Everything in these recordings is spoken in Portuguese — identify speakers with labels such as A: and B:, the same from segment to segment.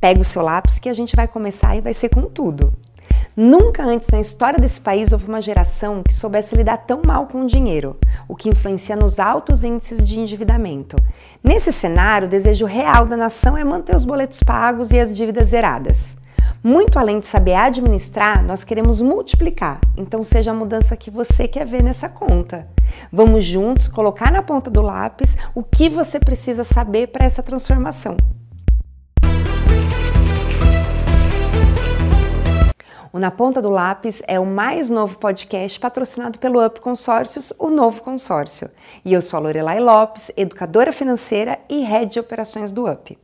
A: Pega o seu lápis que a gente vai começar e vai ser com tudo. Nunca antes na história desse país houve uma geração que soubesse lidar tão mal com o dinheiro, o que influencia nos altos índices de endividamento. Nesse cenário, o desejo real da nação é manter os boletos pagos e as dívidas zeradas. Muito além de saber administrar, nós queremos multiplicar, então seja a mudança que você quer ver nessa conta. Vamos juntos colocar na ponta do lápis o que você precisa saber para essa transformação. O Na Ponta do Lápis é o mais novo podcast patrocinado pelo Up Consórcios, o novo consórcio. E eu sou a Lorelai Lopes, educadora financeira e head de operações do Up.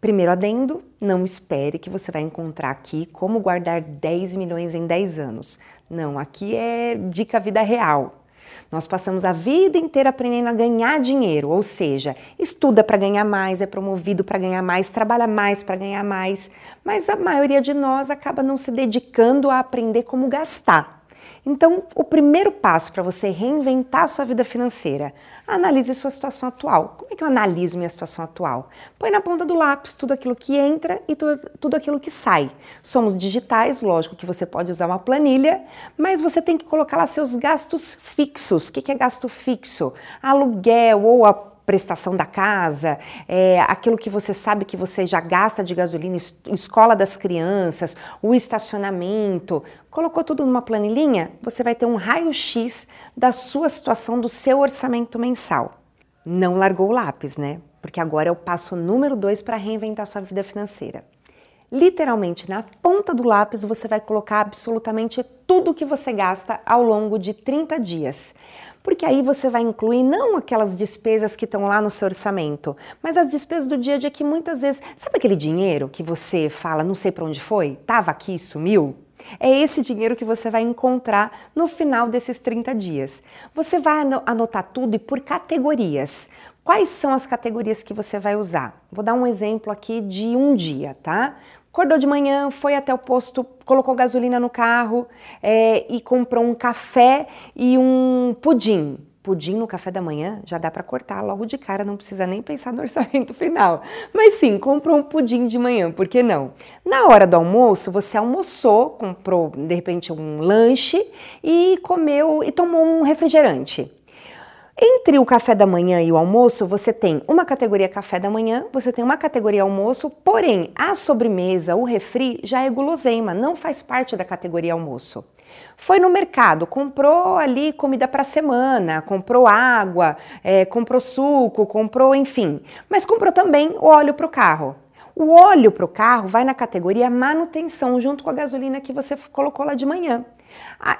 A: Primeiro adendo, não espere que você vai encontrar aqui como guardar 10 milhões em 10 anos. Não, aqui é dica vida real. Nós passamos a vida inteira aprendendo a ganhar dinheiro, ou seja, estuda para ganhar mais, é promovido para ganhar mais, trabalha mais para ganhar mais, mas a maioria de nós acaba não se dedicando a aprender como gastar. Então, o primeiro passo para você reinventar sua vida financeira, analise sua situação atual. Como é que eu analiso minha situação atual? Põe na ponta do lápis tudo aquilo que entra e tudo, tudo aquilo que sai. Somos digitais, lógico que você pode usar uma planilha, mas você tem que colocar lá seus gastos fixos. O que é gasto fixo? Aluguel ou a prestação da casa, é, aquilo que você sabe que você já gasta de gasolina, escola das crianças, o estacionamento, colocou tudo numa planilhinha, você vai ter um raio-x da sua situação, do seu orçamento mensal. Não largou o lápis, né? Porque agora é o passo número dois para reinventar sua vida financeira. Literalmente, na ponta do lápis, você vai colocar absolutamente tudo que você gasta ao longo de 30 dias. Porque aí você vai incluir não aquelas despesas que estão lá no seu orçamento, mas as despesas do dia a dia que muitas vezes. Sabe aquele dinheiro que você fala, não sei para onde foi? Tava aqui, sumiu? É esse dinheiro que você vai encontrar no final desses 30 dias. Você vai anotar tudo e por categorias. Quais são as categorias que você vai usar? Vou dar um exemplo aqui de um dia, tá? Acordou de manhã, foi até o posto, colocou gasolina no carro é, e comprou um café e um pudim. Pudim no café da manhã já dá para cortar logo de cara, não precisa nem pensar no orçamento final. Mas sim, comprou um pudim de manhã, por que não? Na hora do almoço, você almoçou, comprou de repente um lanche e comeu e tomou um refrigerante. Entre o café da manhã e o almoço, você tem uma categoria café da manhã, você tem uma categoria almoço, porém a sobremesa, o refri, já é guloseima, não faz parte da categoria almoço. Foi no mercado, comprou ali comida para semana, comprou água, é, comprou suco, comprou, enfim, mas comprou também óleo para o carro. O óleo para o carro vai na categoria manutenção, junto com a gasolina que você colocou lá de manhã.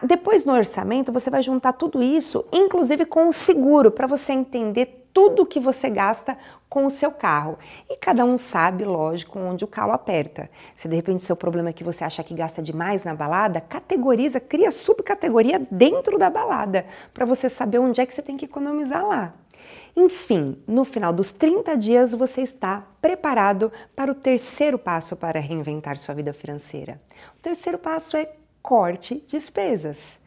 A: Depois no orçamento você vai juntar tudo isso, inclusive com o seguro, para você entender tudo que você gasta com o seu carro. E cada um sabe, lógico, onde o calo aperta. Se de repente seu problema é que você acha que gasta demais na balada, categoriza, cria subcategoria dentro da balada, para você saber onde é que você tem que economizar lá. Enfim, no final dos 30 dias você está preparado para o terceiro passo para reinventar sua vida financeira. O terceiro passo é corte despesas.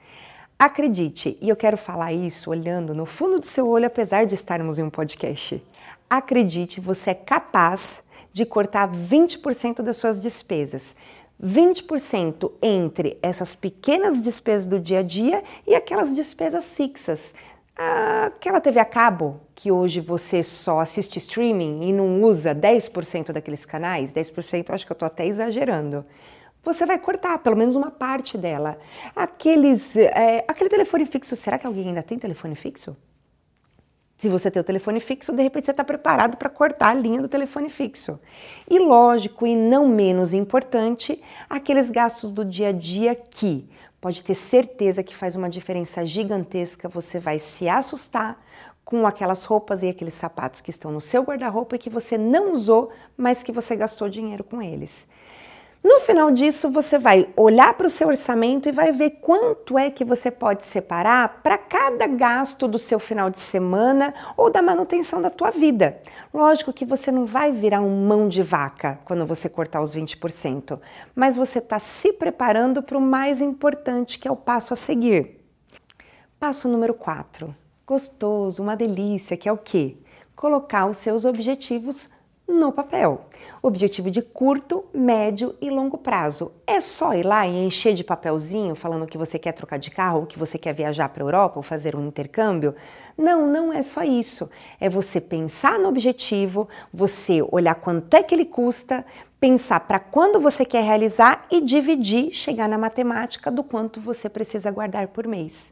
A: Acredite, e eu quero falar isso olhando no fundo do seu olho, apesar de estarmos em um podcast. Acredite, você é capaz de cortar 20% das suas despesas. 20% entre essas pequenas despesas do dia a dia e aquelas despesas fixas. Aquela TV a cabo que hoje você só assiste streaming e não usa 10% daqueles canais, 10% acho que eu estou até exagerando. Você vai cortar pelo menos uma parte dela. Aqueles, é, aquele telefone fixo, será que alguém ainda tem telefone fixo? Se você tem o telefone fixo, de repente você está preparado para cortar a linha do telefone fixo. E lógico, e não menos importante, aqueles gastos do dia a dia que pode ter certeza que faz uma diferença gigantesca. Você vai se assustar com aquelas roupas e aqueles sapatos que estão no seu guarda-roupa e que você não usou, mas que você gastou dinheiro com eles. No final disso, você vai olhar para o seu orçamento e vai ver quanto é que você pode separar para cada gasto do seu final de semana ou da manutenção da tua vida. Lógico que você não vai virar um mão de vaca quando você cortar os 20%, mas você está se preparando para o mais importante, que é o passo a seguir. Passo número 4. Gostoso, uma delícia, que é o quê? Colocar os seus objetivos no papel. Objetivo de curto, médio e longo prazo. É só ir lá e encher de papelzinho falando que você quer trocar de carro, que você quer viajar para a Europa ou fazer um intercâmbio? Não, não é só isso. É você pensar no objetivo, você olhar quanto é que ele custa, pensar para quando você quer realizar e dividir, chegar na matemática do quanto você precisa guardar por mês.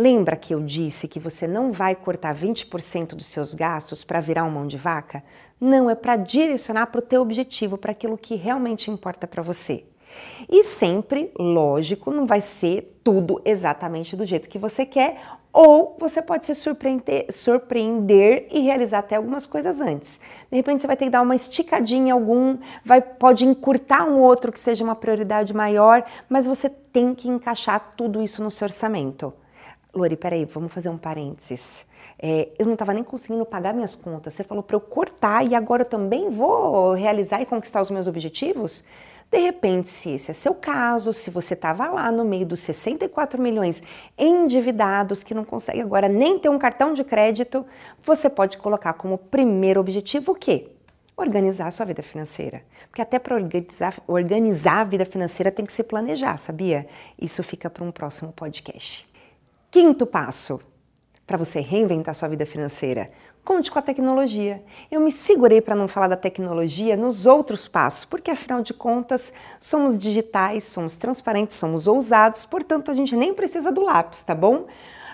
A: Lembra que eu disse que você não vai cortar 20% dos seus gastos para virar um mão de vaca? Não, é para direcionar para o teu objetivo, para aquilo que realmente importa para você. E sempre, lógico, não vai ser tudo exatamente do jeito que você quer, ou você pode se surpreender, surpreender e realizar até algumas coisas antes. De repente você vai ter que dar uma esticadinha em algum, vai, pode encurtar um outro que seja uma prioridade maior, mas você tem que encaixar tudo isso no seu orçamento. Lori, peraí, vamos fazer um parênteses. É, eu não estava nem conseguindo pagar minhas contas. Você falou para eu cortar e agora eu também vou realizar e conquistar os meus objetivos? De repente, se esse é seu caso, se você estava lá no meio dos 64 milhões endividados, que não consegue agora nem ter um cartão de crédito, você pode colocar como primeiro objetivo o quê? Organizar a sua vida financeira. Porque até para organizar, organizar a vida financeira tem que se planejar, sabia? Isso fica para um próximo podcast. Quinto passo para você reinventar sua vida financeira. Conte com a tecnologia. Eu me segurei para não falar da tecnologia nos outros passos, porque afinal de contas somos digitais, somos transparentes, somos ousados, portanto a gente nem precisa do lápis, tá bom?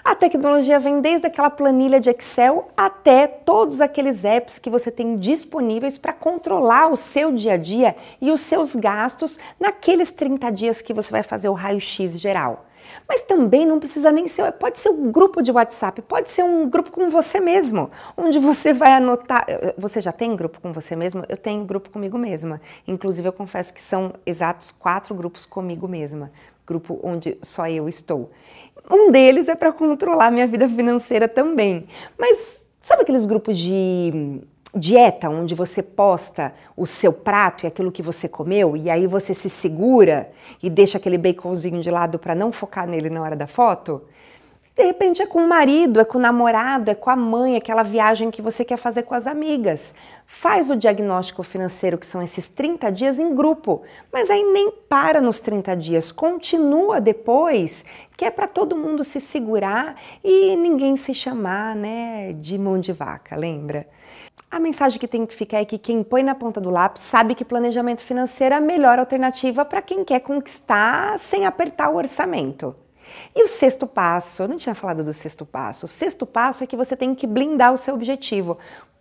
A: A tecnologia vem desde aquela planilha de Excel até todos aqueles apps que você tem disponíveis para controlar o seu dia a dia e os seus gastos naqueles 30 dias que você vai fazer o raio-x geral. Mas também não precisa nem ser, pode ser um grupo de WhatsApp, pode ser um grupo com você mesmo, onde você vai anotar. Você já tem grupo com você mesmo? Eu tenho grupo comigo mesma. Inclusive, eu confesso que são exatos quatro grupos comigo mesma, grupo onde só eu estou. Um deles é para controlar minha vida financeira também. Mas sabe aqueles grupos de dieta, onde você posta o seu prato e aquilo que você comeu, e aí você se segura e deixa aquele baconzinho de lado para não focar nele na hora da foto? De repente é com o marido, é com o namorado, é com a mãe, aquela viagem que você quer fazer com as amigas. Faz o diagnóstico financeiro, que são esses 30 dias, em grupo, mas aí nem para nos 30 dias, continua depois, que é para todo mundo se segurar e ninguém se chamar né, de mão de vaca, lembra? A mensagem que tem que ficar é que quem põe na ponta do lápis sabe que planejamento financeiro é a melhor alternativa para quem quer conquistar sem apertar o orçamento. E o sexto passo, eu não tinha falado do sexto passo. O sexto passo é que você tem que blindar o seu objetivo.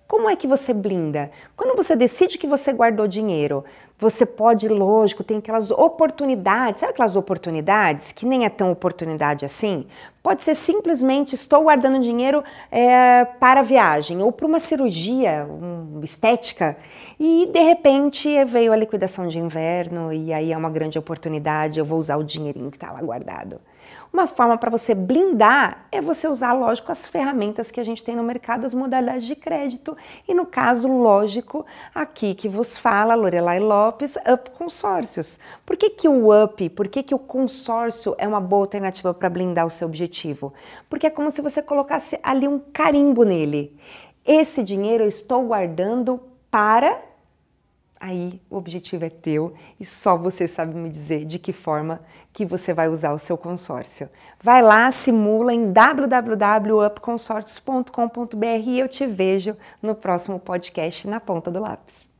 A: Como é que você blinda? Quando você decide que você guardou dinheiro, você pode, lógico, tem aquelas oportunidades, sabe aquelas oportunidades que nem é tão oportunidade assim? Pode ser simplesmente estou guardando dinheiro é, para viagem ou para uma cirurgia um, estética e de repente veio a liquidação de inverno e aí é uma grande oportunidade, eu vou usar o dinheirinho que está lá guardado. Uma forma para você blindar é você usar, lógico, as ferramentas que a gente tem no mercado, as modalidades de crédito. E no caso, lógico, aqui que vos fala Lorelai Lopes, Up Consórcios. Por que, que o Up, por que, que o consórcio é uma boa alternativa para blindar o seu objetivo? Porque é como se você colocasse ali um carimbo nele. Esse dinheiro eu estou guardando para Aí o objetivo é teu e só você sabe me dizer de que forma que você vai usar o seu consórcio. Vai lá, simula em www.upconsorcios.com.br e eu te vejo no próximo podcast na ponta do lápis.